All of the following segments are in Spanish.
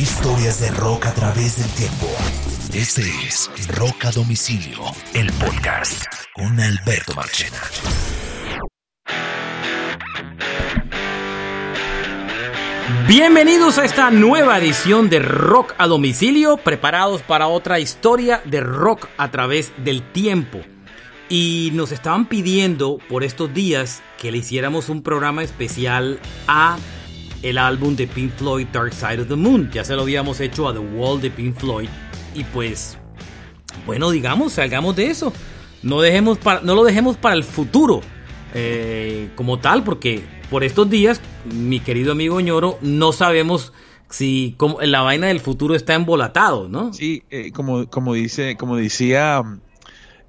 Historias de rock a través del tiempo. Este es Rock a Domicilio, el podcast con Alberto Marchena. Bienvenidos a esta nueva edición de Rock a Domicilio, preparados para otra historia de rock a través del tiempo. Y nos estaban pidiendo por estos días que le hiciéramos un programa especial a el álbum de Pink Floyd Dark Side of the Moon. Ya se lo habíamos hecho a The Wall de Pink Floyd. Y pues, bueno, digamos, salgamos de eso. No, dejemos para, no lo dejemos para el futuro eh, como tal, porque por estos días, mi querido amigo ñoro, no sabemos si la vaina del futuro está embolatado, ¿no? Sí, eh, como, como, dice, como decía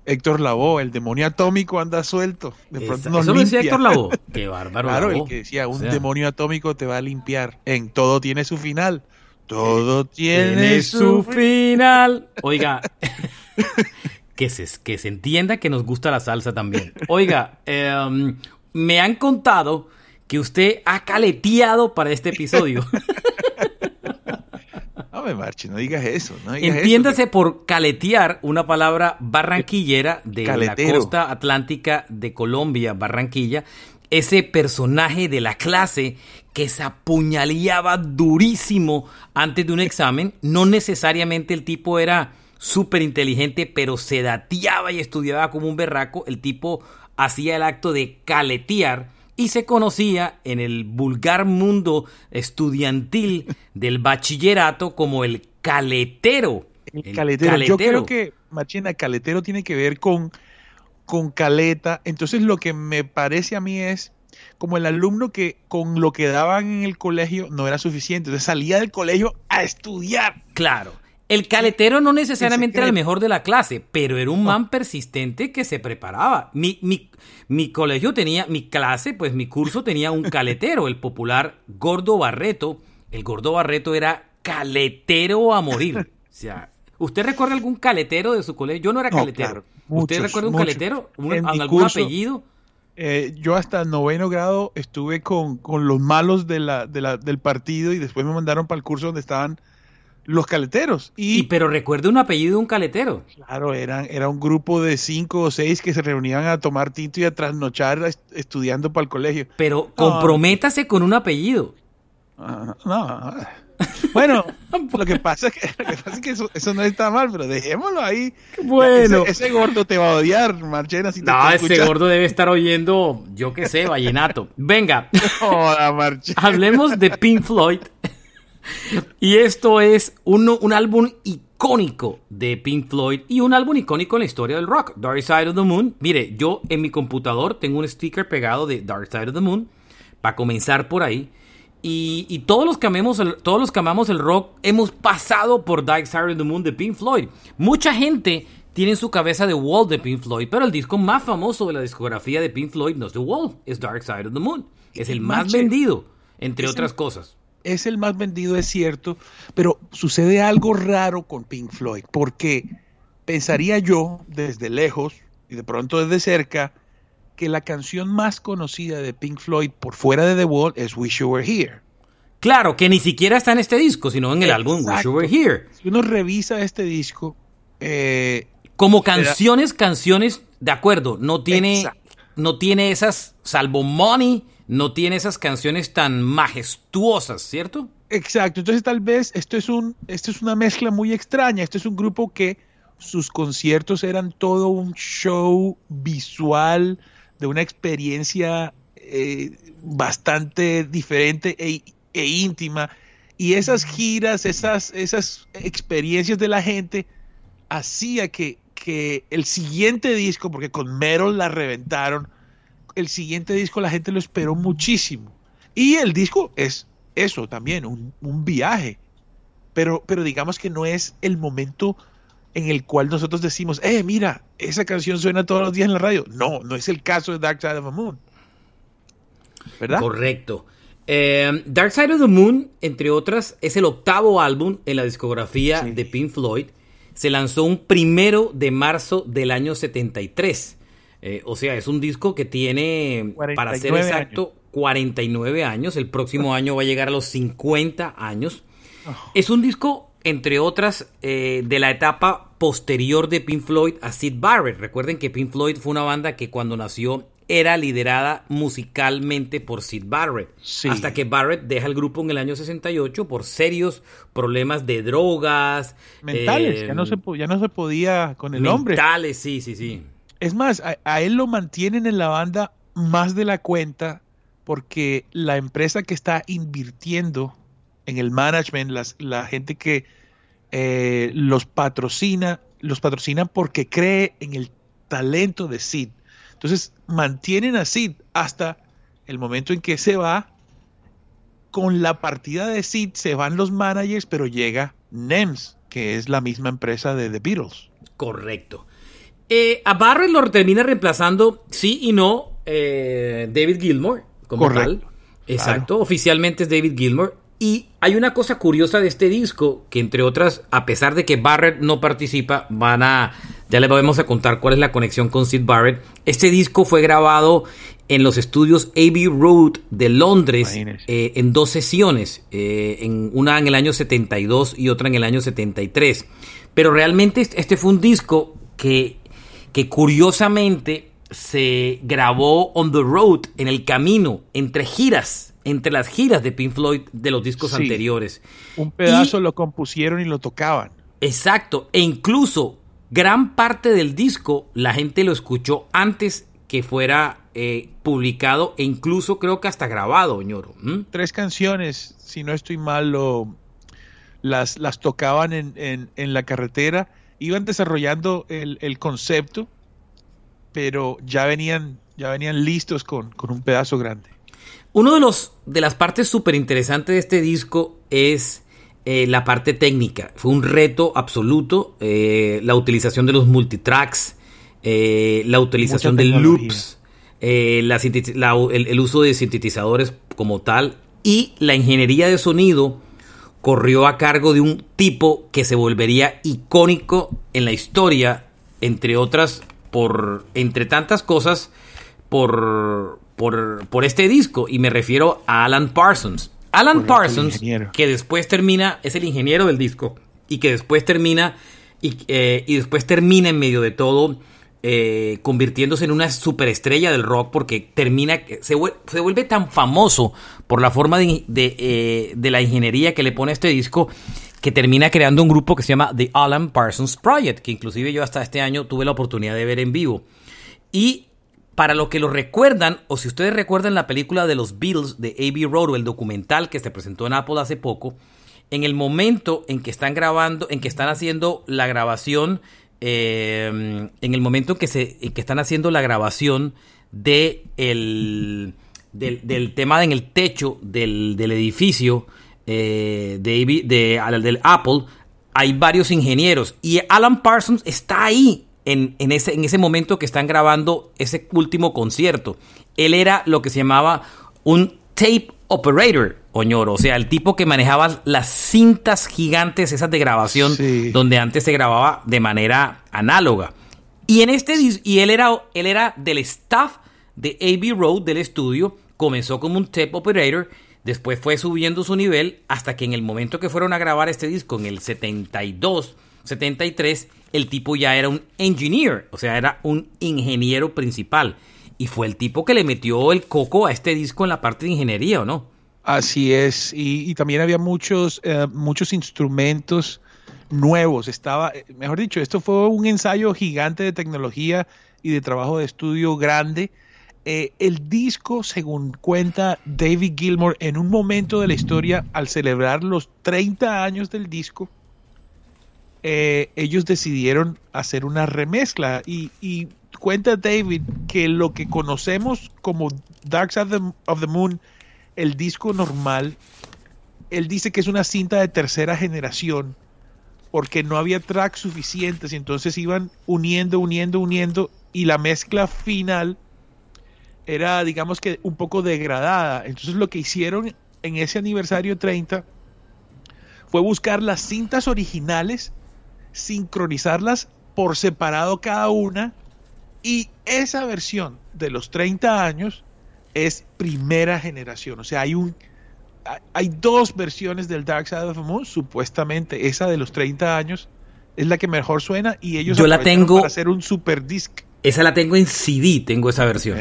Héctor Lavoe, el demonio atómico anda suelto. De pronto nos Eso lo decía. Héctor Lavoe. Qué bárbaro. Claro, Lavoe. el que decía, un O sea, demonio atómico te va a limpiar. En todo tiene su final. Todo tiene, tiene su final. Oiga, que se, que se entienda que nos gusta la salsa también. Oiga, em, me han contado que usted ha caleteado para este episodio. No me marche, no digas eso. No digas Entiéndase por caletear una palabra barranquillera de la costa atlántica de Colombia, Barranquilla. Ese personaje de la clase que se apuñaleaba durísimo antes de un examen. No necesariamente el tipo era súper inteligente, pero se dateaba y estudiaba como un berraco. El tipo hacía el acto de caletear y se conocía en el vulgar mundo estudiantil del bachillerato como el caletero. El caletero. Yo creo que, Machina, caletero tiene que ver con, con caleta. Entonces lo que me parece a mí es como el alumno que con lo que daban en el colegio no era suficiente. Entonces salía del colegio a estudiar. Claro. El caletero no necesariamente era el mejor de la clase, pero era un man persistente que se preparaba. Mi, mi, mi colegio tenía, mi clase, pues mi curso tenía un caletero, el popular Gordo Barreto. El Gordo Barreto era caletero a morir. O sea, ¿usted recuerda algún caletero de su colegio? Yo no era No, caletero. ¿Usted recuerda un muchos. caletero? ¿Un- En mi ¿Algún curso- apellido? Eh, yo hasta noveno grado estuve con, con los malos de la, de la- del partido y después me mandaron para el curso donde estaban los caleteros. Y, Y, pero recuerde un apellido de un caletero. claro, eran, era un grupo de cinco o seis que se reunían a tomar tinto y a trasnochar est- estudiando para el colegio. Pero comprométase con un apellido. Ah, no. Bueno, lo que pasa es que, lo que, pasa es que eso, eso no está mal, pero dejémoslo ahí. Bueno. Ese, ese gordo te va a odiar, Marchena, si te No, ese escuchando. gordo debe estar oyendo, yo qué sé, vallenato. Venga, Joda, Marchena. hablemos de Pink Floyd. Y esto es un, un álbum icónico de Pink Floyd y un álbum icónico en la historia del rock, Dark Side of the Moon. Mire, yo en mi computador tengo un sticker pegado de Dark Side of the Moon, para comenzar por ahí. Y, y todos, los que amemos el, todos los que amamos el rock hemos pasado por Dark Side of the Moon de Pink Floyd. Mucha gente tiene en su cabeza The Wall de Pink Floyd, pero el disco más famoso de la discografía de Pink Floyd no es The Wall, es Dark Side of the Moon. Es el más vendido, entre otras cosas. Es el más vendido, es cierto, pero sucede algo raro con Pink Floyd, porque pensaría yo desde lejos y de pronto desde cerca que la canción más conocida de Pink Floyd por fuera de The Wall es Wish You Were Here. Claro, que ni siquiera está en este disco, sino en el álbum Wish. You Were Here. Si uno revisa este disco, eh, Como canciones, canciones, de acuerdo, no tiene, Exacto. no tiene esas, salvo Money, no tiene esas canciones tan majestuosas, ¿cierto? Exacto, entonces tal vez esto es un esto es una mezcla muy extraña, esto es un grupo que sus conciertos eran todo un show visual de una experiencia eh, bastante diferente e, e íntima. Y esas giras, esas esas experiencias de la gente hacía que que el siguiente disco, porque con Metal la reventaron, el siguiente disco la gente lo esperó muchísimo. Y el disco es eso también, un, un viaje. Pero, pero digamos que no es el momento en el cual nosotros decimos, eh, mira, esa canción suena todos los días en la radio. No, no es el caso de Dark Side of the Moon. ¿Verdad? Correcto. Eh, Dark Side of the Moon, entre otras, es el octavo álbum en la discografía Sí. de Pink Floyd. Se lanzó un primero de marzo del año 73. Eh, o sea, es un disco que tiene, para ser 49 exacto, 49 años. El próximo año va a llegar a los 50 años. Oh. Es un disco, entre otras, eh, de la etapa posterior de Pink Floyd a Sid Barrett. Recuerden que Pink Floyd fue una banda que cuando nació era liderada musicalmente por Sid Barrett. Hasta que Barrett deja el grupo en el año 68 por serios problemas de drogas. Mentales, ya, no se, ya no se podía con el hombre. Mentales, sí, sí, sí. Es más, a, él lo mantienen en la banda más de la cuenta porque la empresa que está invirtiendo en el management, la gente que eh, los patrocina, los patrocina porque cree en el talento de Sid. Entonces mantienen a Sid hasta el momento en que se va. Con la partida de Sid se van los managers, pero llega NEMS, que es la misma empresa de The Beatles. Correcto. Eh, a Barrett lo termina reemplazando, sí y no, eh, David Gilmour, como Correcto. Exacto, oficialmente es David Gilmour. Y hay una cosa curiosa de este disco, que entre otras, a pesar de que Barrett no participa, van a, ya les vamos a contar cuál es la conexión con Sid Barrett. Este disco fue grabado en los estudios Abbey Road de Londres eh, en dos sesiones, eh, en una en el año 72 y otra en el año 73. Pero realmente este fue un disco que, que curiosamente se grabó on the road, en el camino, entre giras entre las giras de Pink Floyd de los discos anteriores. Un pedazo lo compusieron y lo tocaban. Exacto, e incluso gran parte del disco la gente lo escuchó antes que fuera eh, publicado e incluso creo que hasta grabado, ñoro. Tres canciones, si no estoy mal, las, las tocaban en, la carretera, iban desarrollando el, concepto, pero ya venían, ya venían listos con, con un pedazo grande. Uno de los de las partes súper interesantes de este disco es eh, la parte técnica. Fue un reto absoluto eh, la utilización de los multitracks, eh, la utilización de loops, el, uso de sintetizadores como tal y la ingeniería de sonido corrió a cargo de un tipo que se volvería icónico en la historia, entre otras por entre tantas cosas por por, este disco y me refiero a Alan Parsons. Alan Parsons, que después termina, es el ingeniero del disco y que después termina y, eh, después termina en medio de todo eh, convirtiéndose en una superestrella del rock porque termina, se, se vuelve tan famoso por la forma de, eh, de, la ingeniería que le pone este disco que termina creando un grupo que se llama The Alan Parsons Project, que inclusive yo hasta este año tuve la oportunidad de ver en vivo. Y para lo que lo recuerdan, o si ustedes recuerdan la película de los Beatles de A.B. Road o el documental que se presentó en Apple hace poco, en el momento en que están grabando, en que están haciendo la grabación, eh, en el momento en que, se, que están haciendo la grabación de el, del, tema en el techo del, edificio eh, de, de, del Apple, hay varios ingenieros y Alan Parsons está ahí en, ese, en ese momento que están grabando ese último concierto. Él era lo que se llamaba un tape operator, Oñoro, o sea, el tipo que manejaba las cintas gigantes, esas de grabación, donde antes se grababa de manera análoga. Y en este y él era, él era del staff de AB Road del estudio, comenzó como un tape operator, después fue subiendo su nivel hasta que en el momento que fueron a grabar este disco en el 72, 73, el tipo ya era un engineer, o sea, era un ingeniero principal. Y fue el tipo que le metió el coco a este disco en la parte de ingeniería, ¿o no? Así es, y, también había muchos, eh, muchos instrumentos nuevos. Estaba, eh, mejor dicho, esto fue un ensayo gigante de tecnología y de trabajo de estudio grande. Eh, el disco, según cuenta David Gilmour, en un momento de la historia, al celebrar los 30 años del disco, ellos decidieron hacer una remezcla y, cuenta David que lo que conocemos como Dark Side of the, Moon, el disco normal, él dice que es una cinta de tercera generación porque no había tracks suficientes y entonces iban uniendo, uniendo, uniendo y la mezcla final era digamos que un poco degradada. Entonces lo que hicieron en ese aniversario 30 fue buscar las cintas originales sincronizarlas por separado cada una y esa versión de los 30 años es primera generación, o sea, hay un hay dos versiones del Dark Side of the Moon, supuestamente esa de los 30 años es la que mejor suena y ellos Yo la tengo para hacer un super disc. Esa la tengo en CD, tengo esa versión.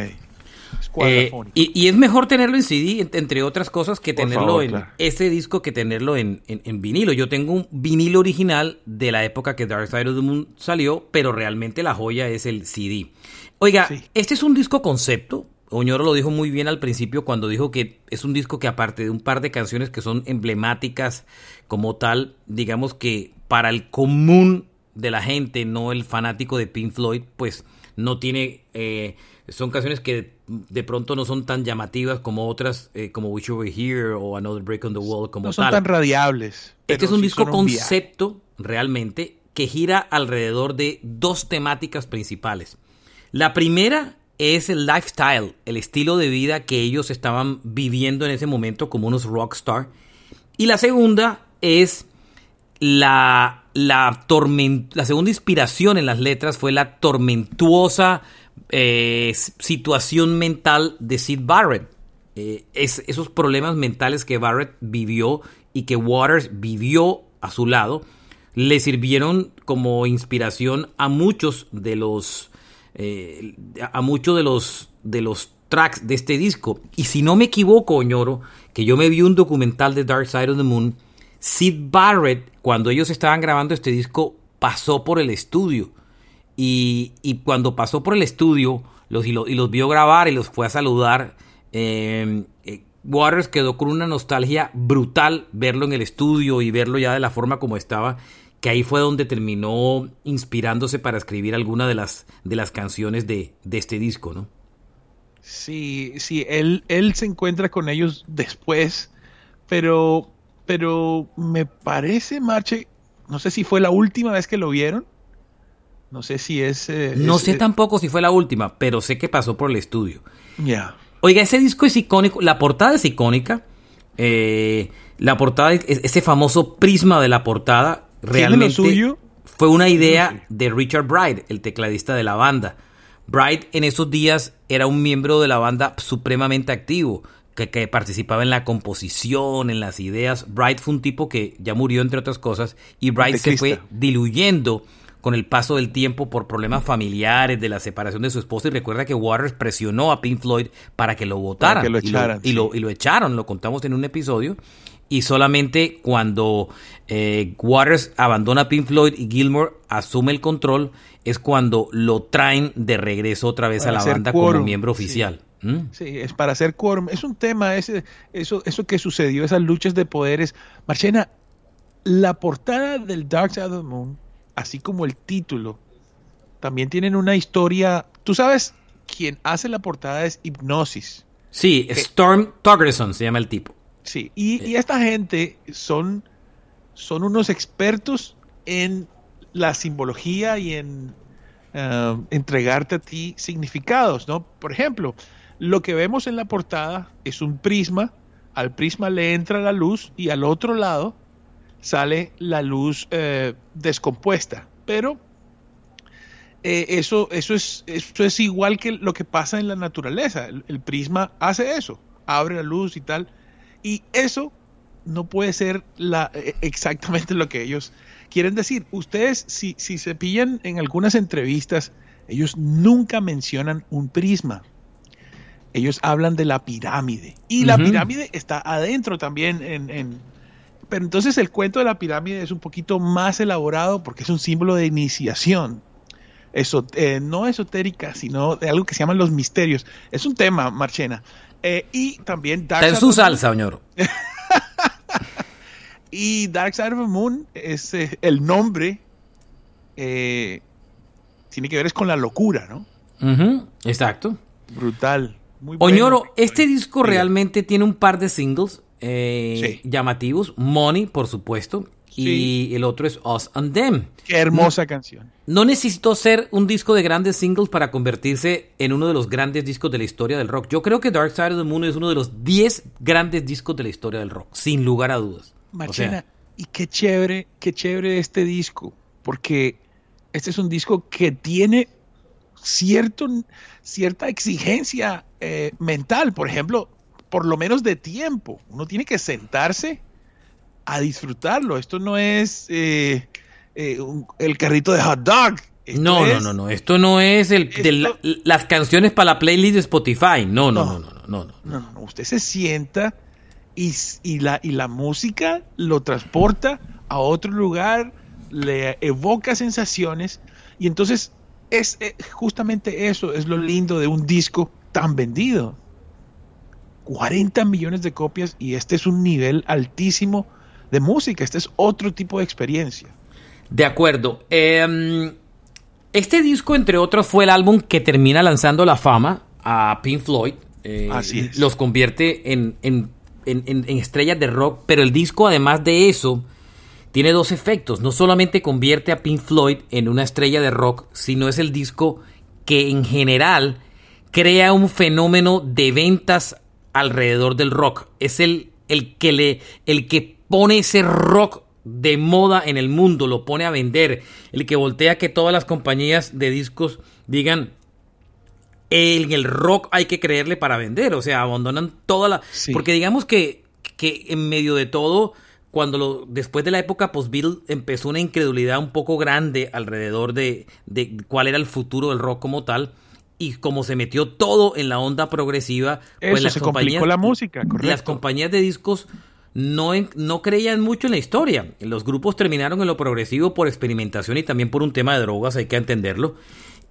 Eh, y, es mejor tenerlo en CD, entre otras cosas, que tenerlo en ese disco que tenerlo en, vinilo. Yo tengo un vinilo original de la época que Dark Side of the Moon salió, pero realmente la joya es el CD. Oiga, este es un disco concepto. Oñoro lo dijo muy bien al principio cuando dijo que es un disco que aparte de un par de canciones que son emblemáticas como tal, digamos que para el común de la gente, no el fanático de Pink Floyd, pues no tiene... Eh, son canciones que de pronto no son tan llamativas como otras, eh, como Wish You Were Here o Another Break on the Wall, como No son tan radiables. Este es un disco concepto, realmente, que gira alrededor de dos temáticas principales. La primera es el lifestyle, el estilo de vida que ellos estaban viviendo en ese momento como unos rockstar. Y la segunda es la, la, la segunda inspiración en las letras fue la tormentuosa eh, situación mental de Sid Barrett. Eh, es, esos problemas mentales que Barrett vivió y que Waters vivió a su lado le sirvieron como inspiración a muchos de los eh, a muchos de los de los tracks de este disco y si no me equivoco Oñoro que yo me vi un documental de Dark Side of the Moon Sid Barrett cuando ellos estaban grabando este disco pasó por el estudio y, cuando pasó por el estudio los, y, los vio grabar y los fue a saludar, em, eh, Waters quedó con una nostalgia brutal verlo en el estudio y verlo ya de la forma como estaba, que ahí fue donde terminó inspirándose para escribir alguna de las, de las canciones de, este disco, ¿no? Sí, sí, él, él se encuentra con ellos después, pero, pero me parece, Marche, no sé si fue la última vez que lo vieron, no sé si es... Eh, no sé eh, tampoco si fue la última, pero sé que pasó por el estudio. Ya. Oiga, ese disco es icónico, la portada es icónica. Eh, la portada, ese famoso prisma de la portada, realmente suyo? fue una idea de Richard Bright, el tecladista de la banda. Bright en esos días era un miembro de la banda supremamente activo, que, que, participaba en la composición, en las ideas. Bright fue un tipo que ya murió, entre otras cosas, y Bright se fue diluyendo con el paso del tiempo por problemas familiares, de la separación de su esposa. Y recuerda que Waters presionó a Pink Floyd para que lo votaran. lo echaran, y, lo, y, lo, echaron, lo contamos en un episodio. Y solamente cuando eh, Waters abandona a Pink Floyd y Gilmore asume el control, es cuando lo traen de regreso otra vez a la banda como miembro oficial. ¿Mm? Sí. es para hacer quórum. Es un tema, ese, eso, eso que sucedió, esas luchas de poderes. Marchena, la portada del Dark Side of the Moon así como el título, también tienen una historia. Tú sabes, quien hace la portada es Hipnosis. Sí, Storm Toggerson se llama el tipo. Sí, y, esta gente son, son unos expertos en la simbología y en eh, entregarte a ti significados, ¿no? Por ejemplo, lo que vemos en la portada es un prisma, al prisma le entra la luz y al otro lado sale la luz eh, descompuesta. Pero eh, eso, eso, es, eso es igual que lo que pasa en la naturaleza. El, prisma hace eso, abre la luz y tal. Y eso no puede ser la, eh, exactamente lo que ellos quieren decir. Ustedes, si, si se pillan en algunas entrevistas, ellos nunca mencionan un prisma. Ellos hablan de la pirámide. Y la pirámide está adentro también en, pero entonces el cuento de la pirámide es un poquito más elaborado porque es un símbolo de iniciación. Eso, eh, no esotérica, sino de algo que se llaman los misterios. Es un tema, Marchena. Eh, y también Dark Está en su salsa, señor. y Dark Side of the Moon es eh, el nombre. tiene que ver es con la locura, ¿no? exacto. Brutal. Muy Oñoro, este disco realmente tiene un par de singles eh, llamativos. Money, por supuesto. Y el otro es Us and Them. Qué hermosa canción. No necesitó ser un disco de grandes singles para convertirse en uno de los grandes discos de la historia del rock. Yo creo que Dark Side of the Moon es uno de los 10 grandes discos de la historia del rock, sin lugar a dudas. Machina, y qué chévere, qué chévere este disco, porque este es un disco que tiene cierto, cierta exigencia eh, mental. Por ejemplo, por lo menos de tiempo. Uno tiene que sentarse a disfrutarlo. Esto no es eh, eh, el carrito de hot dog. no, no, no, no. Esto no es el, las canciones para la playlist de Spotify. No, no, no, no, no, no. No, no, Usted se sienta y, la, y la música lo transporta a otro lugar, le evoca sensaciones y entonces es eh, justamente eso, es lo lindo de un disco tan vendido. 40 millones de copias y este es un nivel altísimo de música, este es otro tipo de experiencia. De acuerdo. Em, este disco, entre otros, fue el álbum que termina lanzando la fama a Pink Floyd. Eh, Así Los convierte en, en, en, estrellas de rock, pero el disco, además de eso, tiene dos efectos. No solamente convierte a Pink Floyd en una estrella de rock, sino es el disco que en general crea un fenómeno de ventas alrededor del rock. Es el, el, que, le, el que pone ese rock de moda en el mundo, lo pone a vender, el que voltea que todas las compañías de discos digan, en el rock hay que creerle para vender, o sea, abandonan toda la... Porque digamos que, que en medio de todo, cuando lo, después de la época post-Beatles empezó una incredulidad un poco grande alrededor de, de cuál era el futuro del rock como tal, y como se metió todo en la onda progresiva, pues las se compañías, la música, correcto. Las compañías de discos no, no creían mucho en la historia. Los grupos terminaron en lo progresivo por experimentación y también por un tema de drogas, hay que entenderlo.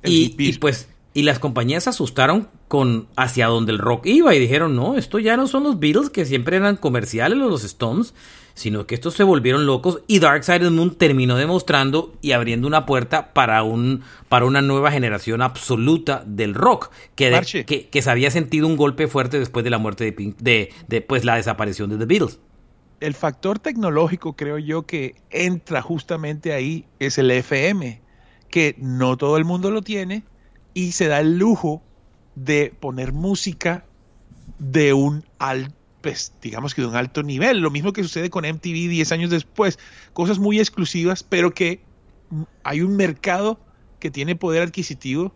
Y, y, pues y las compañías se asustaron con hacia donde el rock iba y dijeron, no, esto ya no son los Beatles que siempre eran comerciales o los Stones, sino que estos se volvieron locos y Dark Side of the Moon terminó demostrando y abriendo una puerta para un para una nueva generación absoluta del rock que, que, se había sentido un golpe fuerte después de la muerte de, de, de pues, la desaparición de The Beatles. El factor tecnológico creo yo que entra justamente ahí es el FM, que no todo el mundo lo tiene y se da el lujo de poner música de un alto pues digamos que de un alto nivel. Lo mismo que sucede con MTV 10 años después. Cosas muy exclusivas, pero que hay un mercado que tiene poder adquisitivo.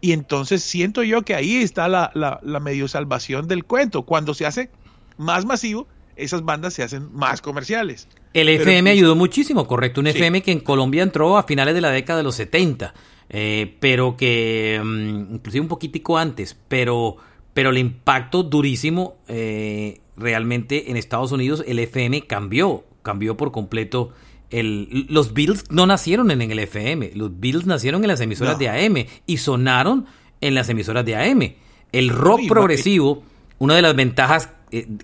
Y entonces siento yo que ahí está la, la, medio salvación del cuento. Cuando se hace más masivo, esas bandas se hacen más comerciales. El FM ayudó muchísimo, correcto. Un FM que en Colombia entró a finales de la década de los 70, eh, pero que, mm, inclusive un poquitico antes, pero pero el impacto durísimo eh, realmente en Estados Unidos el FM cambió, cambió por completo. El, los Beatles no nacieron en el FM, los Beatles nacieron en las emisoras de AM y sonaron en las emisoras de AM. El rock progresivo, una de las ventajas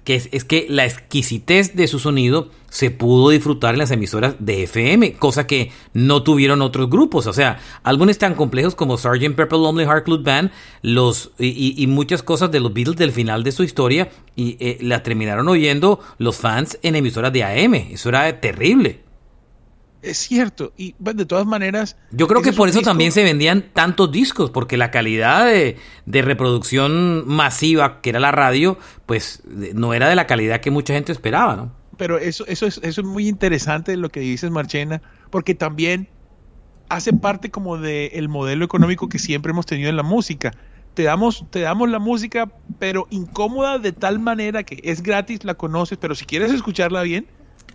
que es, que la exquisitez de su sonido se pudo disfrutar en las emisoras de FM, cosa que no tuvieron otros grupos. O sea, álbumes tan complejos como Sgt. Pepper Lonely Heart Club Band los, y, muchas cosas de los Beatles del final de su historia y eh, la terminaron oyendo los fans en emisoras de AM. Eso era terrible. Es cierto, y de todas maneras... Yo creo que por eso también se vendían tantos discos, porque la calidad de, reproducción masiva, que era la radio, pues no era de la calidad que mucha gente esperaba, ¿no? Pero eso, eso, es, eso es muy interesante lo que dices, Marchena, porque también hace parte como del modelo económico que siempre hemos tenido en la música. Te damos, te damos la música, pero incómoda de tal manera que es gratis, la conoces, pero si quieres escucharla bien,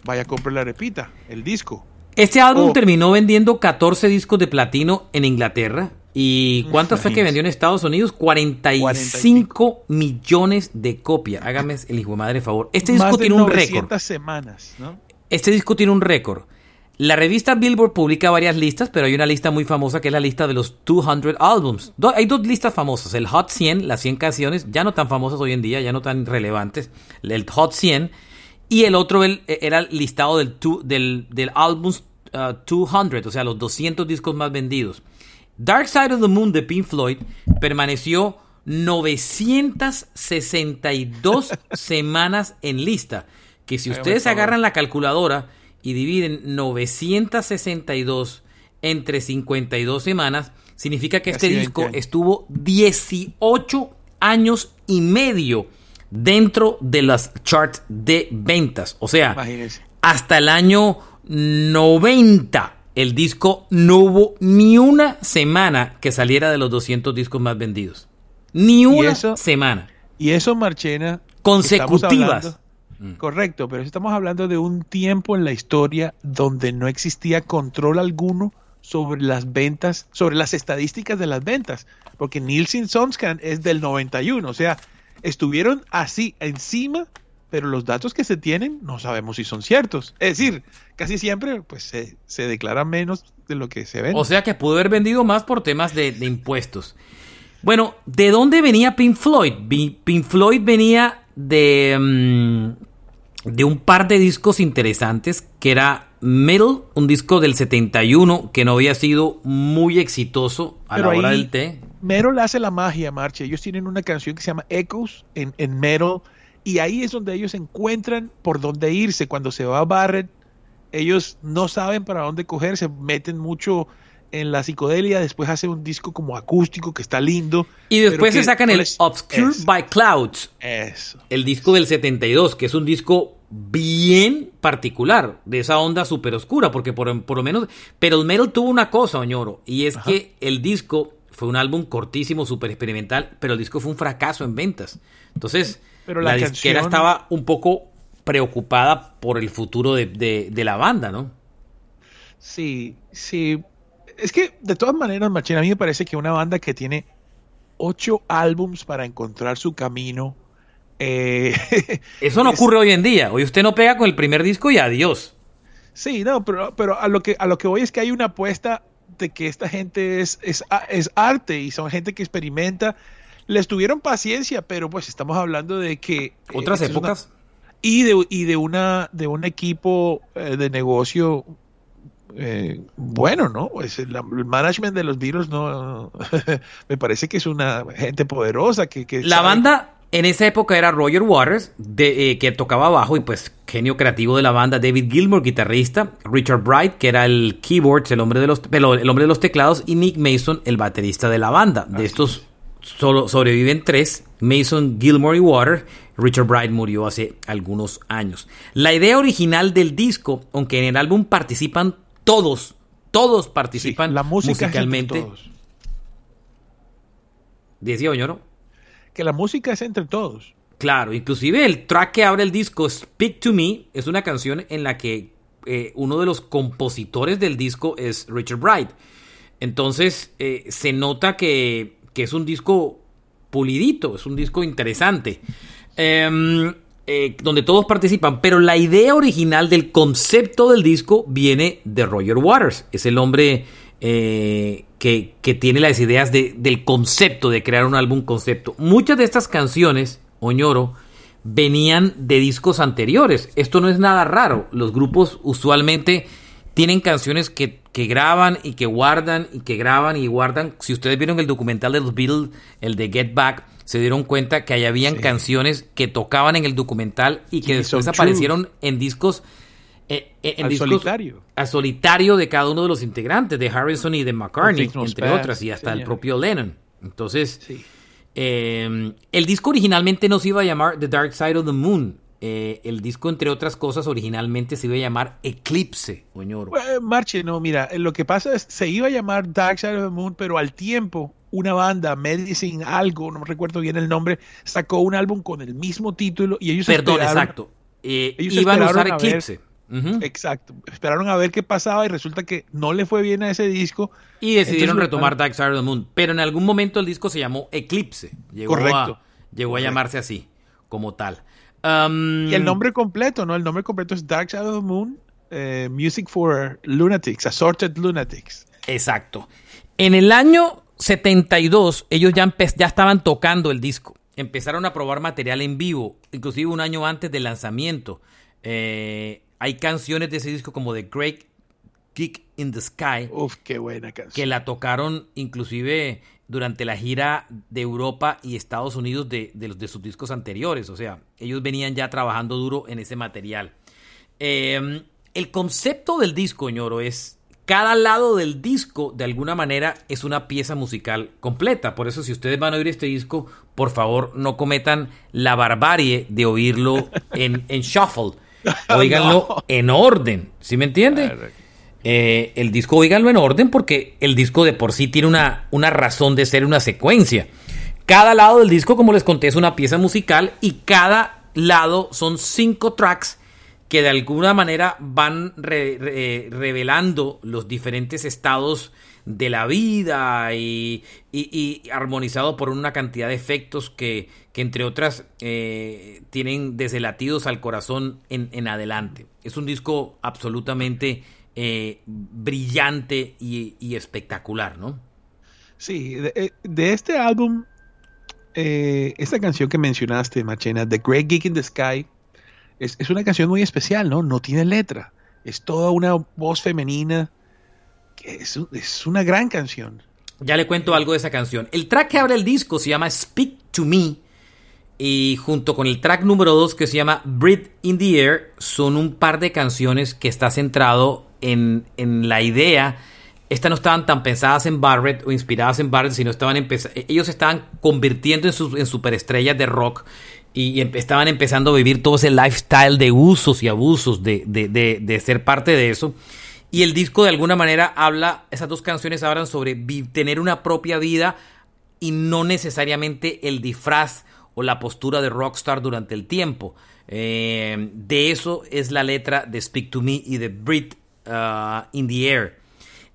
vaya a comprar la repita, el disco. Este álbum oh. terminó vendiendo 14 discos de platino en Inglaterra. ¿Y cuántos fue que vendió en Estados Unidos? 45 millones de copias. Hágame el hijo de madre favor. Este disco tiene un récord. semanas, ¿no? Este disco tiene un récord. La revista Billboard publica varias listas, pero hay una lista muy famosa que es la lista de los 200 albums. hay dos listas famosas, el Hot 100, las 100 canciones, ya no tan famosas hoy en día, ya no tan relevantes, el Hot 100 y el otro e, era el listado del, del, del álbum 200, uh, o sea, los 200 discos más vendidos. Dark Side of the Moon de Pink Floyd permaneció 962 semanas en lista. Que si ustedes agarran la calculadora y dividen 962 entre 52 semanas, significa que este disco estuvo 18 años y medio dentro de las charts de ventas. O sea, hasta el año 90 el disco no hubo ni una semana que saliera de los 200 discos más vendidos. Ni una semana. Y eso, Marchena, consecutivas. Mm. Correcto, pero estamos hablando de un tiempo en la historia donde no existía control alguno sobre las ventas, sobre las estadísticas de las ventas, porque Nielsen Sonscan es del 91, o sea, estuvieron así encima, pero los datos que se tienen no sabemos si son ciertos. Es decir, casi siempre pues se, se declara menos de lo que se vende. O sea que pudo haber vendido más por temas de, impuestos. Bueno, ¿de dónde venía Pink Floyd? Pink Floyd venía de, mm, de un par de discos interesantes que era Metal, un disco del 71 que no había sido muy exitoso a la hora del té. Metal hace la magia, Marche. Ellos tienen una canción que se llama Echoes en, en Metal y ahí es donde ellos encuentran por dónde irse. Cuando se va a Barrett, ellos no saben para dónde coger, se meten mucho en la psicodelia, después hacen un disco como acústico que está lindo. Y después se sacan el Obscure by Clouds. Eso. El disco del 72, que es un disco bien particular, de esa onda súper oscura, porque por, lo menos... Pero el metal tuvo una cosa, Oñoro, y es que el disco fue un álbum cortísimo, súper experimental, pero el disco fue un fracaso en ventas. Entonces, pero la, disquera estaba un poco preocupada por el futuro de, la banda, ¿no? Sí, sí. Es que de todas maneras, Machina, a mí me parece que una banda que tiene ocho álbums para encontrar su camino. Eh, Eso no ocurre hoy en día. Hoy usted no pega con el primer disco y adiós. Sí, no, pero, pero a, lo que, a lo que voy es que hay una apuesta de que esta gente es, es, es arte y son gente que experimenta. Les tuvieron paciencia, pero pues estamos hablando de que... Eh, Otras épocas y de, y de, una, de un equipo eh, de negocio eh, bueno, ¿no? Pues el, management de los virus no, me parece que es una gente poderosa que... la banda en esa época era Roger Waters, de, eh, que tocaba bajo y pues genio creativo de la banda, David Gilmour, guitarrista, Richard Bright, que era el keyboard, el hombre de los, el hombre de los teclados, y Nick Mason, el baterista de la banda. De estos solo sobreviven tres, Mason, Gilmore y Water. Richard Bright murió hace algunos años. La idea original del disco, aunque en el álbum participan todos, todos participan la música musicalmente. Decía Oñoro. Que la música es entre todos. Claro, inclusive el track que abre el disco, Speak to Me, es una canción en la que eh, uno de los compositores del disco es Richard Bright. Entonces eh, se nota que que es un disco pulidito, es un disco interesante, em, eh, donde todos participan, pero la idea original del concepto del disco viene de Roger Waters, es el hombre eh, que, tiene las ideas del concepto, de crear un álbum concepto. Muchas de estas canciones, Oñoro, venían de discos anteriores. Esto no es nada raro. Los grupos usualmente tienen canciones que, graban y que guardan y que graban y guardan. Si ustedes vieron el documental de los Beatles, el de Get Back, se dieron cuenta que ahí habían canciones que tocaban en el documental y que después aparecieron en discos. Eh, eh, en solitario. A solitario de cada uno de los integrantes, de Harrison y de McCartney, entre otras, y hasta el propio Lennon. Entonces, eh, el disco originalmente no se iba a llamar The Dark Side of the Moon, eh, el disco, entre otras cosas, originalmente se iba a llamar Eclipse, Oñoro. marche, no, mira, lo que pasa es se iba a llamar Dark Side of the Moon, pero al tiempo una banda, Medicine algo, no me recuerdo bien el nombre, sacó un álbum con el mismo título y ellos Perdón, exacto. Iban a usar Eclipse. Exacto. Esperaron a ver qué pasaba y resulta que no le fue bien a ese disco. Y decidieron retomar Dark Side of the Moon. Pero en algún momento el disco se llamó Eclipse. Llegó Correcto. llegó a llamarse así, como tal y el nombre completo, ¿no? El nombre completo es Dark Side of the Moon, eh, Music for Lunatics, Assorted Lunatics. Exacto. En el año 72, ellos ya, ya estaban tocando el disco. Empezaron a probar material en vivo, inclusive un año antes del lanzamiento. Eh, hay canciones de ese disco como The Great Kick in the Sky. Uf, qué buena canción. Que la tocaron inclusive durante la gira de Europa y Estados Unidos de, de sus discos anteriores. O sea, ellos venían ya trabajando duro en ese material. Em, el concepto del disco, ñoro, es cada lado del disco, de alguna manera, es una pieza musical completa. Por eso, si ustedes van a oír este disco, por favor, no cometan la barbarie de oírlo en, en shuffle. Oíganlo en orden. ¿Sí me entiende? Eh, el disco oíganlo en orden porque el disco de por sí tiene una, una razón de ser una secuencia. Cada lado del disco, como les conté, es una pieza musical y cada lado son cinco tracks que de alguna manera van revelando los diferentes estados de la vida y, armonizado por una cantidad de efectos que, entre otras eh, tienen desde latidos al corazón en, adelante. Es un disco absolutamente eh, brillante y, espectacular, ¿no? Sí, de, eh, este álbum, esta canción que mencionaste, Machena, The Great Geek in the Sky, es, es una canción muy especial, ¿no? No tiene letra. Es toda una voz femenina es, una gran canción. Ya le cuento algo de esa canción. El track que abre el disco se llama Speak to Me. Y junto con el track número 2 que se llama Breathe in the Air, son un par de canciones que está centrado en, la idea. Estas no estaban tan pensadas en Barrett o inspiradas en Barrett, sino estaban ellos estaban convirtiendo en, en superestrellas de rock y estaban empezando a vivir todo ese lifestyle de usos y abusos de, de ser parte de eso. Y el disco de alguna manera habla, esas dos canciones hablan sobre tener una propia vida y no necesariamente el disfraz o la postura de rockstar durante el tiempo. Eh, de eso es la letra de Speak to Me y de Breathe uh, in the Air.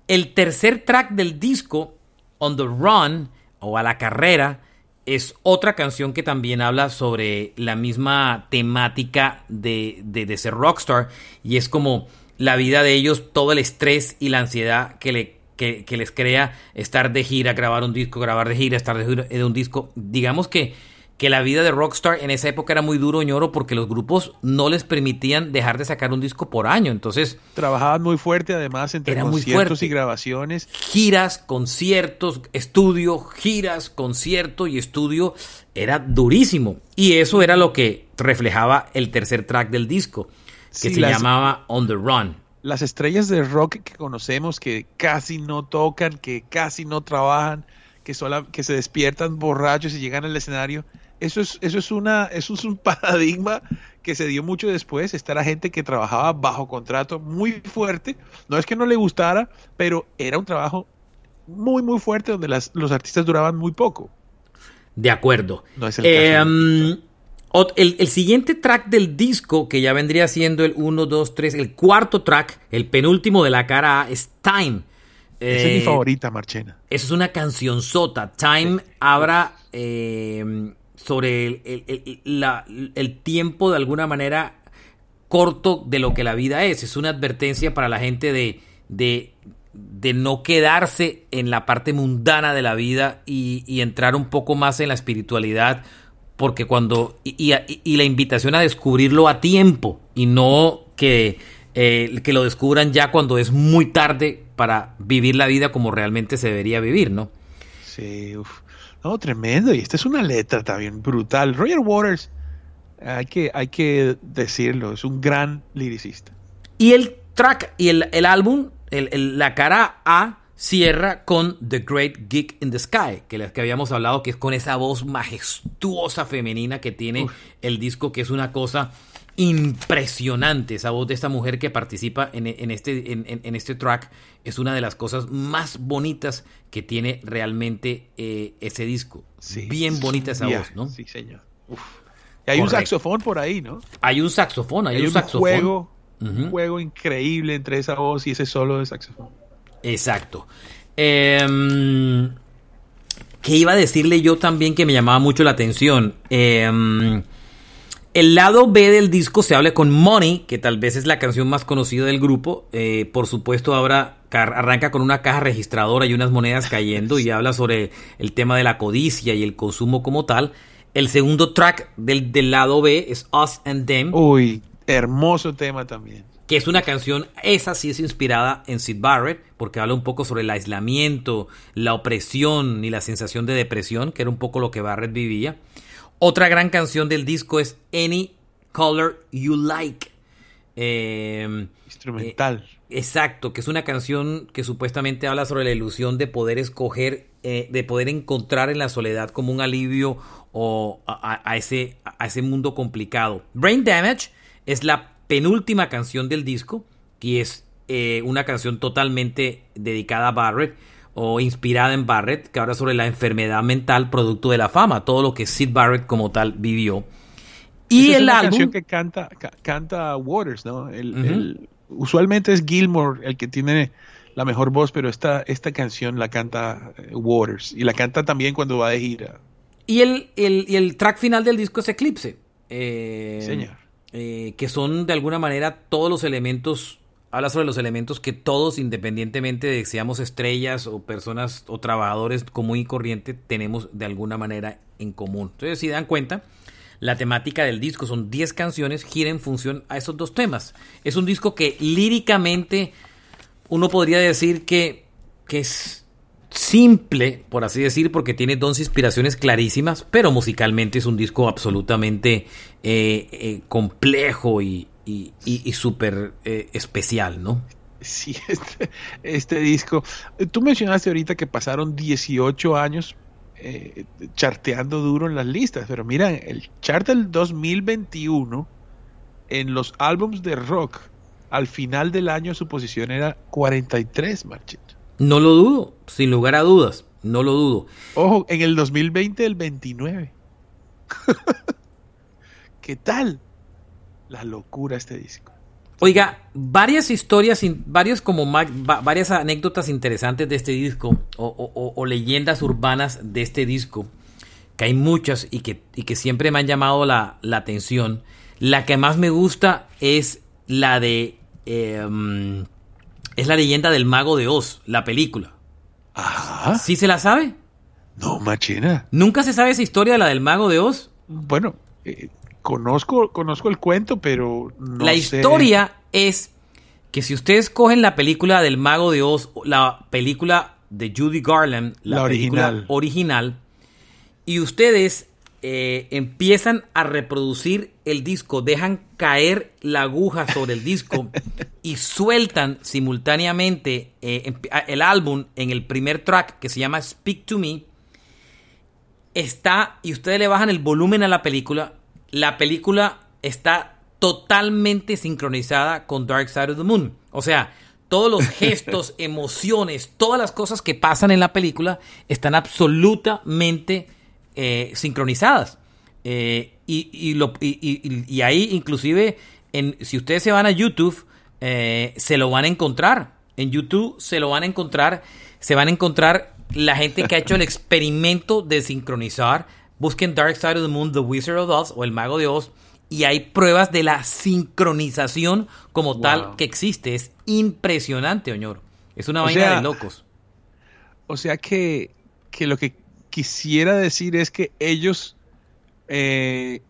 El tercer track del disco, On the Run o A la Carrera, es otra canción que también habla sobre la misma temática de, de ser rockstar y es como la vida de ellos, todo el estrés y la ansiedad que, le, que, les crea estar de gira, grabar un disco, grabar de gira, estar de gira de un disco. Digamos que, que la vida de Rockstar en esa época era muy duro, ñoro, porque los grupos no les permitían dejar de sacar un disco por año. Entonces. Trabajaban muy fuerte, además, entre era conciertos y grabaciones. Giras, conciertos, estudio, giras, concierto y estudio. Era durísimo. Y eso era lo que reflejaba el tercer track del disco que se llamaba On the Run. Las estrellas de rock que conocemos, que casi no tocan, que casi no trabajan, que, que se despiertan borrachos y llegan al escenario, eso es, eso es una, eso es un paradigma que se dio mucho después. Esta era gente que trabajaba bajo contrato muy fuerte. No es que no le gustara, pero era un trabajo muy, muy fuerte donde las, los artistas duraban muy poco. De acuerdo. No es el caso. El, siguiente track del disco, que ya vendría siendo el 1, 2, 3, el cuarto track, el penúltimo de la cara A, es Time. Esa es mi eh, favorita, Marchena. Eso es una canción sota. Time habla eh, sobre el, tiempo de alguna manera corto de lo que la vida es. Es una advertencia para la gente de, de, no quedarse en la parte mundana de la vida y, y entrar un poco más en la espiritualidad porque cuando y, la invitación a descubrirlo a tiempo y no que, eh, que lo descubran ya cuando es muy tarde para vivir la vida como realmente se debería vivir, ¿no? Sí, uf. No, tremendo. Y esta es una letra también brutal. Roger Waters, hay que, hay que decirlo, es un gran liricista. Y el track y el, el álbum, el, la cara A cierra con The Great Geek in the Sky, que las que habíamos hablado, que es con esa voz majestuosa femenina que tiene el disco, que es una cosa impresionante. Esa voz de esta mujer que participa en, este, en, este track es una de las cosas más bonitas que tiene realmente eh, ese disco. Bien bonita esa voz, ¿no? Sí, señor. Y hay un saxofón por ahí, ¿no? Hay un saxofón, hay, un, saxofón. Juego, Un juego increíble entre esa voz y ese solo de saxofón. Exacto. Eh, ¿Qué iba a decirle yo también que me llamaba mucho la atención? Em, el lado B del disco se habla con Money, que tal vez es la canción más conocida del grupo. Eh, por supuesto, ahora arranca con una caja registradora y unas monedas cayendo y habla sobre el tema de la codicia y el consumo como tal. El segundo track del, del lado B es Us and Them. Uy, hermoso tema también que es una canción, esa sí es inspirada en Sid Barrett, porque habla un poco sobre el aislamiento, la opresión y la sensación de depresión, que era un poco lo que Barrett vivía. Otra gran canción del disco es Any Color You Like. Em, Instrumental. Eh, exacto, que es una canción que supuestamente habla sobre la ilusión de poder escoger, eh, de poder encontrar en la soledad como un alivio o a, ese, a ese mundo complicado. Brain Damage es la penúltima canción del disco, que es eh, una canción totalmente dedicada a Barrett. o inspirada en Barrett, que ahora sobre la enfermedad mental producto de la fama, todo lo que Sid Barrett como tal vivió. Y el es álbum canción que canta, canta Waters, ¿no? usualmente es Gilmore el que tiene la mejor voz, pero esta, esta canción la canta eh, Waters y la canta también cuando va de gira. Y el, el, track final del disco es Eclipse. Eh, Señor. Eh, que son de alguna manera todos los elementos, habla sobre los elementos que todos, independientemente de que seamos estrellas o personas o trabajadores común y corriente, tenemos de alguna manera en común. Entonces, si dan cuenta, la temática del disco son 10 canciones, gira en función a esos dos temas. Es un disco que líricamente uno podría decir que, que es simple, por así decir, porque tiene dos inspiraciones clarísimas, pero musicalmente es un disco absolutamente eh, eh, complejo y, y, súper eh, especial, ¿no? Sí, este, este, disco. Tú mencionaste ahorita que pasaron 18 años charteando duro en las listas, pero mira, el chart del 2021 en los álbums de rock, al final del año su posición era 43, Marchito. No lo dudo, sin lugar a dudas, no lo dudo. Ojo, en el 2020 el 29. ¿Qué tal? La locura este disco. Oiga, varias historias, varios como varias anécdotas interesantes de este disco o, leyendas urbanas de este disco, que hay muchas y que, que siempre me han llamado la, atención. La que más me gusta es la de em, es la leyenda del mago de Oz, la película. Ajá. ¿Sí se la sabe? No, machina. ¿Nunca se sabe esa historia de la del mago de Oz? Bueno, eh, conozco, conozco el cuento, pero no La historia es que si ustedes cogen la película del mago de Oz, la película de Judy Garland, la, original. original, y ustedes eh, empiezan a reproducir el disco, dejan caer la aguja sobre el disco y sueltan simultáneamente eh, el álbum en el primer track que se llama Speak to Me. Está, y ustedes le bajan el volumen a la película, la película está totalmente sincronizada con Dark Side of the Moon. O sea, todos los gestos, emociones, todas las cosas que pasan en la película están absolutamente eh, sincronizadas. Eh, y, lo, y, ahí inclusive, en, si ustedes se van a YouTube, eh, se lo van a encontrar. En YouTube se lo van a encontrar. Se van a encontrar la gente que ha hecho el experimento de sincronizar. Busquen Dark Side of the Moon, The Wizard of Oz o El Mago de Oz. Y hay pruebas de la sincronización como tal que existe. Es impresionante, Oñoro. Es una vaina de locos. O sea que, que lo que quisiera decir es que ellos, eh,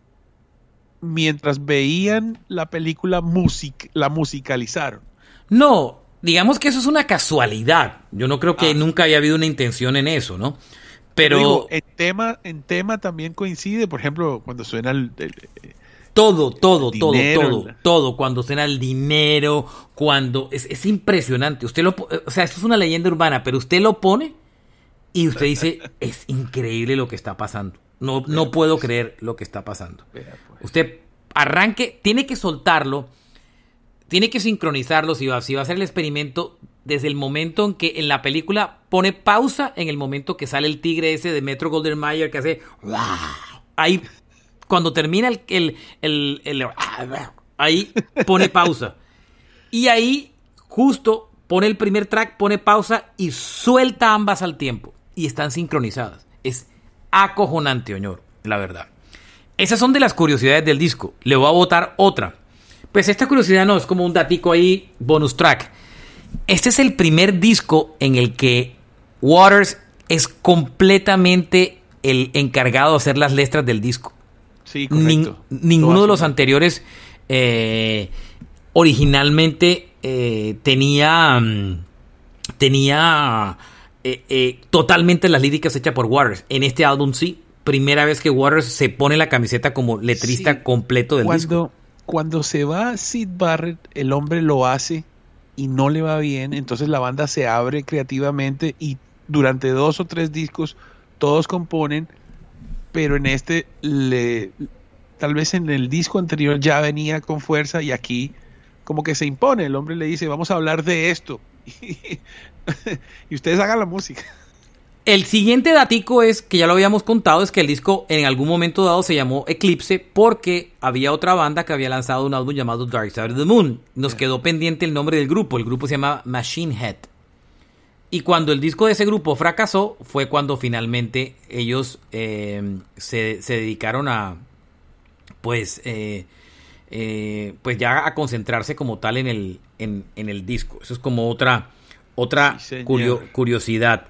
mientras veían la película, music la musicalizaron. No, digamos que eso es una casualidad. Yo no creo que ah. nunca haya habido una intención en eso, ¿no? Pero en tema, en tema también coincide, por ejemplo, cuando suena el, todo, todo, todo, todo, todo. Cuando suena el dinero, cuando es, es, impresionante. Usted lo, o sea, esto es una leyenda urbana, pero usted lo pone y usted dice, es increíble lo que está pasando. No, no puedo creer lo que está pasando. Pues. Usted arranque, tiene que soltarlo, tiene que sincronizarlo si va, si va a hacer el experimento desde el momento en que en la película pone pausa en el momento que sale el tigre ese de Metro Golden Mayer que hace ahí cuando termina el, el, el ahí pone pausa y ahí justo pone el primer track pone pausa y suelta ambas al tiempo y están sincronizadas. Es acojonante, Oñor, la verdad. Esas son de las curiosidades del disco. Le voy a botar otra. Pues esta curiosidad no, es como un datico ahí, bonus track. Este es el primer disco en el que Waters es completamente el encargado de hacer las letras del disco. Sí, correcto. ninguno de los anteriores eh, originalmente eh, tenía, mm, tenía eh, eh, totalmente las líricas hechas por Waters. En este álbum sí, primera vez que Waters se pone la camiseta como letrista completo del cuando, disco. Cuando se va Sid Barrett, el hombre lo hace y no le va bien, entonces la banda se abre creativamente y durante dos o tres discos todos componen, pero en este le tal vez en el disco anterior ya venía con fuerza y aquí como que se impone, el hombre le dice, vamos a hablar de esto y, ustedes hagan la música. El siguiente datico es, que ya lo habíamos contado, es que el disco en algún momento dado se llamó Eclipse porque había otra banda que había lanzado un álbum llamado Dark Side of the Moon. Nos quedó pendiente el nombre del grupo, el grupo se llama Machine Head. Y cuando el disco de ese grupo fracasó, fue cuando finalmente ellos eh, se, dedicaron a, pues, eh, eh, pues ya a concentrarse como tal en el, en, el disco. Eso es como otra, otra curiosidad.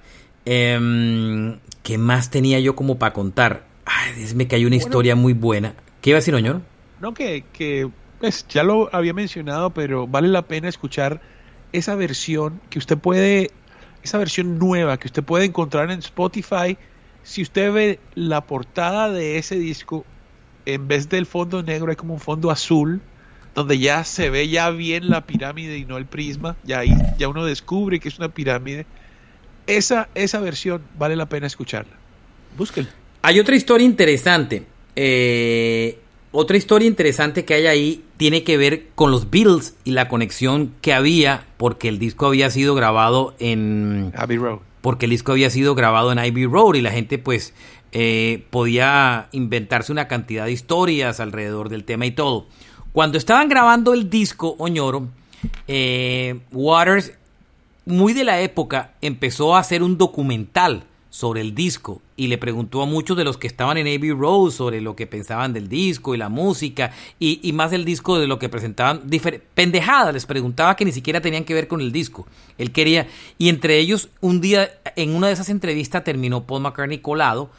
Eh, ¿Qué más tenía yo como para contar? Ay, me que hay una historia muy buena. ¿Qué iba a decir, Oñor? No, que, que pues, ya lo había mencionado, pero vale la pena escuchar esa versión que usted puede, esa versión nueva que usted puede encontrar en Spotify. Si usted ve la portada de ese disco, en vez del fondo negro hay como un fondo azul donde ya se ve ya bien la pirámide y no el prisma, ya ahí ya uno descubre que es una pirámide. Esa, esa versión vale la pena escucharla. Búsquenla. Hay otra historia interesante. Eh, otra historia interesante que hay ahí tiene que ver con los Beatles y la conexión que había porque el disco había sido grabado en Abbey Road. Porque el disco había sido grabado en Abbey Road y la gente pues eh, podía inventarse una cantidad de historias alrededor del tema y todo. Cuando estaban grabando el disco Oñoro, eh, Waters, muy de la época, empezó a hacer un documental sobre el disco y le preguntó a muchos de los que estaban en Abbey Road sobre lo que pensaban del disco y la música y, más del disco de lo que presentaban pendejadas les preguntaba que ni siquiera tenían que ver con el disco él quería y entre ellos un día en una de esas entrevistas terminó Paul McCartney colado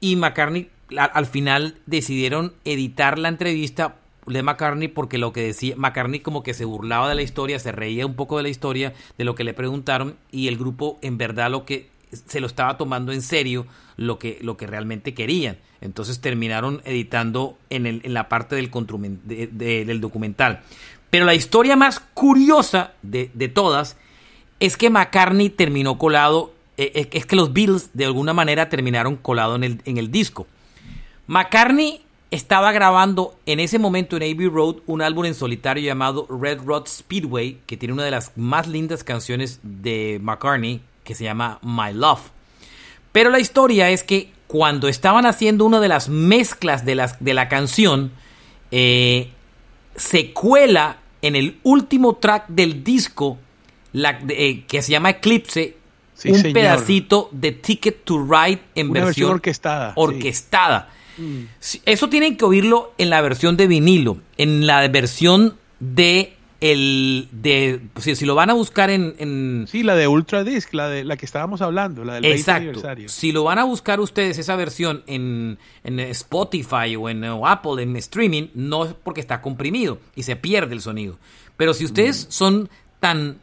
y McCartney al final decidieron editar la entrevista de McCartney porque lo que decía McCartney como que se burlaba de la historia, se reía un poco de la historia, de lo que le preguntaron y el grupo en verdad lo que se lo estaba tomando en serio lo que, lo que realmente querían. Entonces terminaron editando en, el, la parte del, del documental. Pero la historia más curiosa de, de todas es que McCartney terminó colado eh, es que los Beatles de alguna manera terminaron colado en el, en el disco. McCartney estaba grabando en ese momento en Abbey Road un álbum en solitario llamado Red Rod Speedway, que tiene una de las más lindas canciones de McCartney, que se llama My Love. Pero la historia es que cuando estaban haciendo una de las mezclas de, las, de la canción, eh, se cuela en el último track del disco la, eh, que se llama Eclipse un pedacito de Ticket to Ride en versión, orquestada. orquestada. Mm. Eso tienen que oírlo en la versión de vinilo, en la versión de el de si, lo van a buscar en, sí la de Ultra Disc la de la que estábamos hablando la del exacto si lo van a buscar ustedes esa versión en, en Spotify o en Apple en streaming no es porque está comprimido y se pierde el sonido pero si ustedes mm. son tan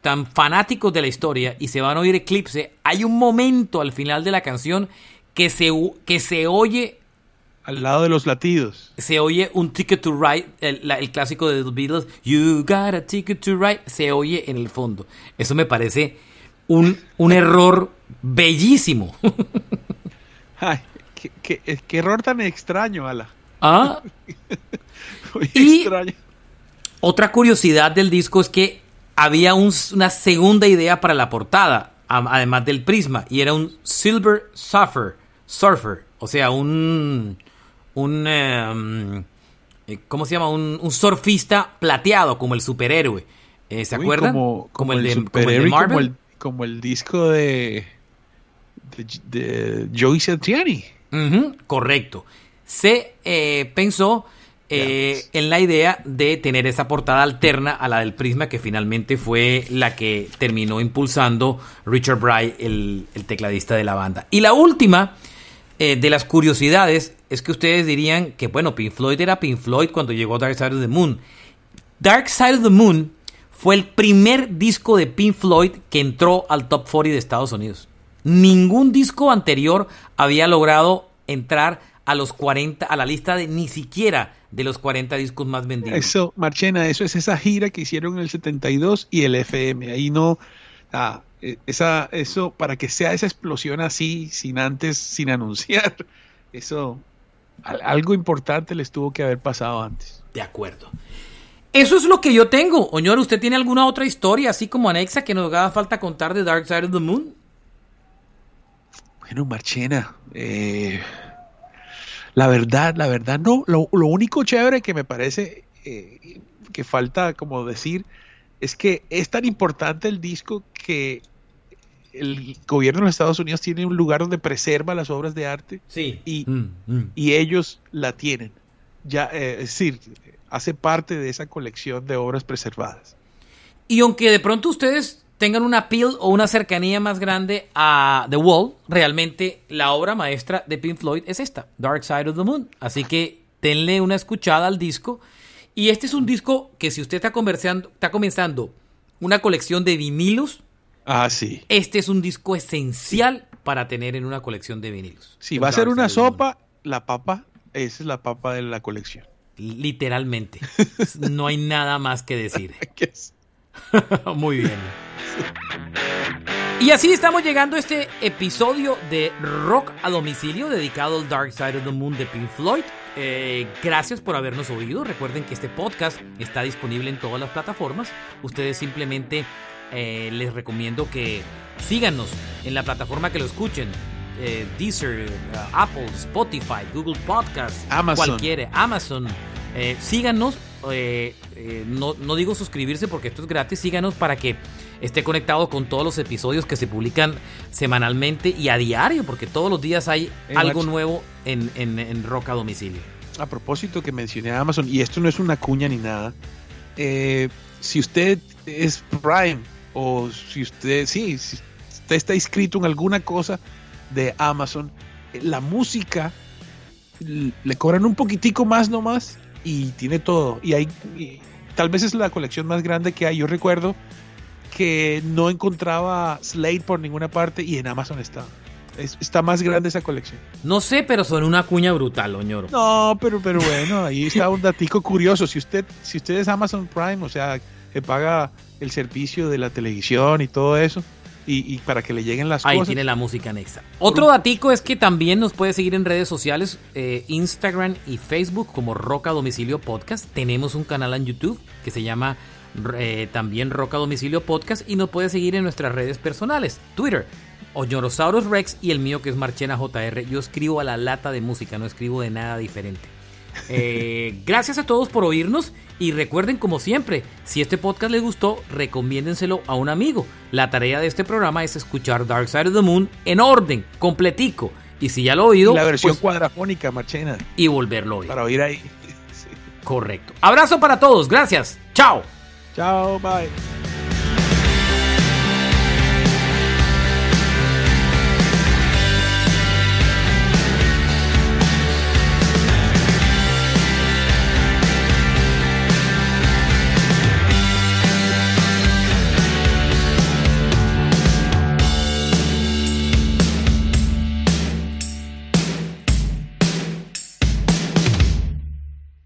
tan fanáticos de la historia y se van a oír Eclipse, hay un momento al final de la canción que se, que se oye... Al lado de los latidos. Se oye un Ticket to Ride, el, clásico de The Beatles, You got a ticket to ride, se oye en el fondo. Eso me parece un, un error bellísimo. Ay, qué, error tan extraño, Ala. Ah. y extraño. Otra curiosidad del disco es que había una segunda idea para la portada, además del prisma, y era un Silver Surfer, surfer o sea, un, un em, eh, ¿cómo se llama? Un, surfista plateado, como el superhéroe. Eh, ¿Se acuerdan? Como, el, de, Marvel. Como el, disco de, de, Joey Santiani. correcto. Se eh, pensó eh, en la idea de tener esa portada alterna a la del Prisma, que finalmente fue la que terminó impulsando Richard Bright, el, tecladista de la banda. Y la última eh, de las curiosidades es que ustedes dirían que, bueno, Pink Floyd era Pink Floyd cuando llegó Dark Side of the Moon. Dark Side of the Moon fue el primer disco de Pink Floyd que entró al top 40 de Estados Unidos. Ningún disco anterior había logrado entrar a los 40, a la lista de ni siquiera de los 40 discos más vendidos. Eso, Marchena, eso es esa gira que hicieron en el 72 y el FM. Ahí no, ah, e, esa, eso, para que sea esa explosión así, sin antes, sin anunciar, eso, algo importante les tuvo que haber pasado antes. De acuerdo. Eso es lo que yo tengo. Oñor, ¿usted tiene alguna otra historia así como anexa que nos haga falta contar de Dark Side of the Moon? Bueno, Marchena, eh, la verdad, la verdad, no. Lo, único chévere que me parece eh, que falta como decir es que es tan importante el disco que el gobierno de los Estados Unidos tiene un lugar donde preserva las obras de arte sí. y, mm, mm. y ellos la tienen. Ya, eh, es decir, hace parte de esa colección de obras preservadas. Y aunque de pronto ustedes tengan una appeal o una cercanía más grande a The Wall, realmente la obra maestra de Pink Floyd es esta, Dark Side of the Moon. Así que denle una escuchada al disco. Y este es un disco que si usted está, está comenzando una colección de vinilos, ah, sí. este es un disco esencial para tener en una colección de vinilos. Si va a ser una sopa, la papa, esa es la papa de la colección. Literalmente. no hay nada más que decir. Muy bien. Y así estamos llegando a este episodio de Rock a domicilio dedicado al Dark Side of the Moon de Pink Floyd. Eh, gracias por habernos oído. Recuerden que este podcast está disponible en todas las plataformas. Ustedes simplemente eh, les recomiendo que síganos en la plataforma que lo escuchen. Eh, Deezer, Apple, Spotify, Google Podcasts, Amazon. cualquiera, Amazon. síganos eh, eh, no, no, digo suscribirse porque esto es gratis, síganos para que esté conectado con todos los episodios que se publican semanalmente y a diario, porque todos los días hay algo nuevo en, en, Rock a domicilio. A propósito que mencioné a Amazon, y esto no es una cuña ni nada, eh, si usted es Prime o si usted, sí, si usted está inscrito en alguna cosa de Amazon, la música le cobran un poquitico más nomás y tiene todo. Y hay, tal vez es la colección más grande que hay. Yo recuerdo que no encontraba Slate por ninguna parte y en Amazon está. está más grande esa colección. No sé, pero son una cuña brutal, Oñoro. No, pero, pero bueno, ahí está un datico curioso. Si usted, si usted es Amazon Prime, o sea, que paga el servicio de la televisión y todo eso, y, para que le lleguen las Ahí cosas. Ahí tiene la música anexa. Otro datico es que también nos puede seguir en redes sociales, eh, Instagram y Facebook como Roca Domicilio Podcast. Tenemos un canal en YouTube que se llama eh, también Roca Domicilio Podcast y nos puede seguir en nuestras redes personales, Twitter, Oñorosaurus Rex y el mío que es Marchena JR. Yo escribo a la lata de música, no escribo de nada diferente. Eh, gracias a todos por oírnos y recuerden como siempre, si este podcast les gustó, recomiéndenselo a un amigo. La tarea de este programa es escuchar Dark Side of the Moon en orden, completico. Y si ya lo he oído... La versión pues, cuadrafónica, Marchena. Y volverlo a oír. Para oír ahí. Correcto. Abrazo para todos, gracias. Chao. Chao, bye.